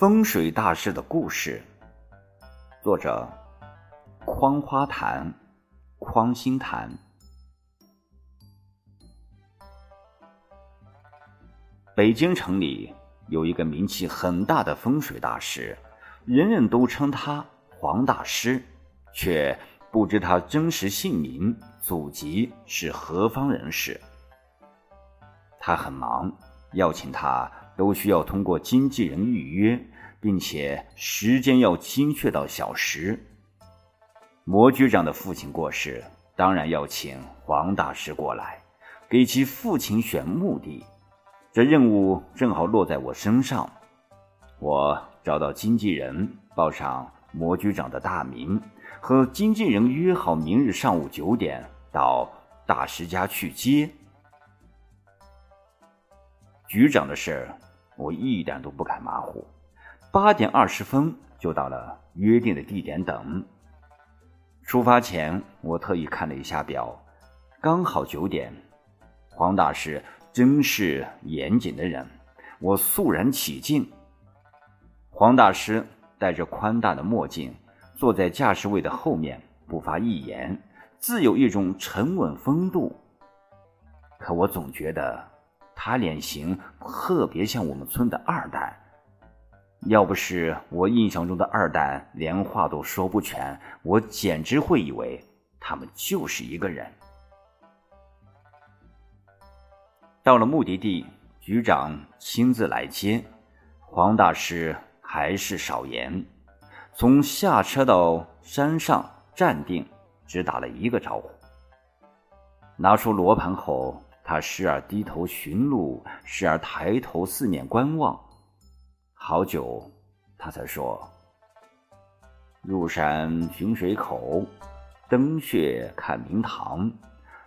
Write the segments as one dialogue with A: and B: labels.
A: 风水大师的故事，作者：匡花坛、匡心坛。北京城里有一个名气很大的风水大师，人人都称他黄大师，却不知他真实姓名、祖籍是何方人士。他很忙，要请他。都需要通过经纪人预约，并且时间要精确到小时。魔局长的父亲过世，当然要请黄大师过来，给其父亲选墓地。这任务正好落在我身上，我找到经纪人，报上魔局长的大名，和经纪人约好明日上午九点到大师家去接。局长的事。我一点都不敢马虎，八点二十分就到了约定的地点等。出发前，我特意看了一下表，刚好九点。黄大师真是严谨的人，我肃然起敬。黄大师戴着宽大的墨镜，坐在驾驶位的后面，不发一言，自有一种沉稳风度。可我总觉得。他脸型特别像我们村的二代，要不是我印象中的二蛋连话都说不全，我简直会以为他们就是一个人。到了目的地，局长亲自来接，黄大师还是少言，从下车到山上站定，只打了一个招呼，拿出罗盘后。他时而低头寻路，时而抬头四面观望，好久，他才说：“入山寻水口，登穴看明堂，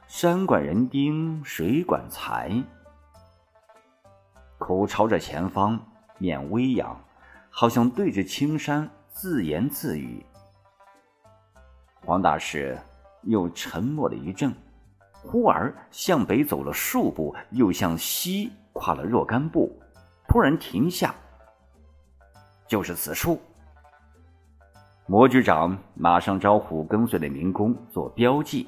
A: 山管人丁，水管财。”口朝着前方，面微扬，好像对着青山自言自语。黄大师又沉默了一阵。忽而向北走了数步，又向西跨了若干步，突然停下。就是此处。魔局长马上招呼跟随的民工做标记。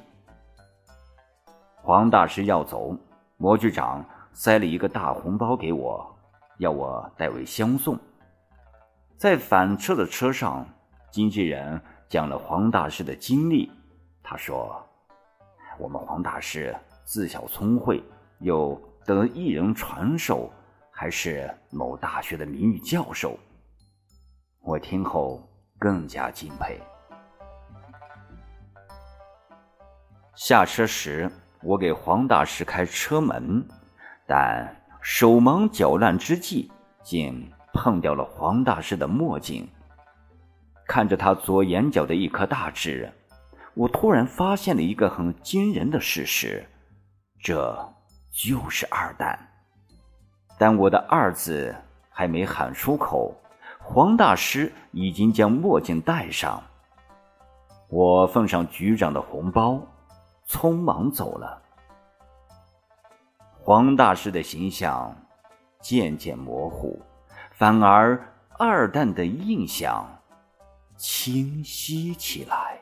A: 黄大师要走，魔局长塞了一个大红包给我，要我代为相送。在返车的车上，经纪人讲了黄大师的经历，他说。我们黄大师自小聪慧，又得一人传授，还是某大学的名誉教授。我听后更加敬佩。下车时，我给黄大师开车门，但手忙脚乱之际，竟碰掉了黄大师的墨镜。看着他左眼角的一颗大痣。我突然发现了一个很惊人的事实，这就是二蛋。但我的“二”字还没喊出口，黄大师已经将墨镜戴上。我奉上局长的红包，匆忙走了。黄大师的形象渐渐模糊，反而二蛋的印象清晰起来。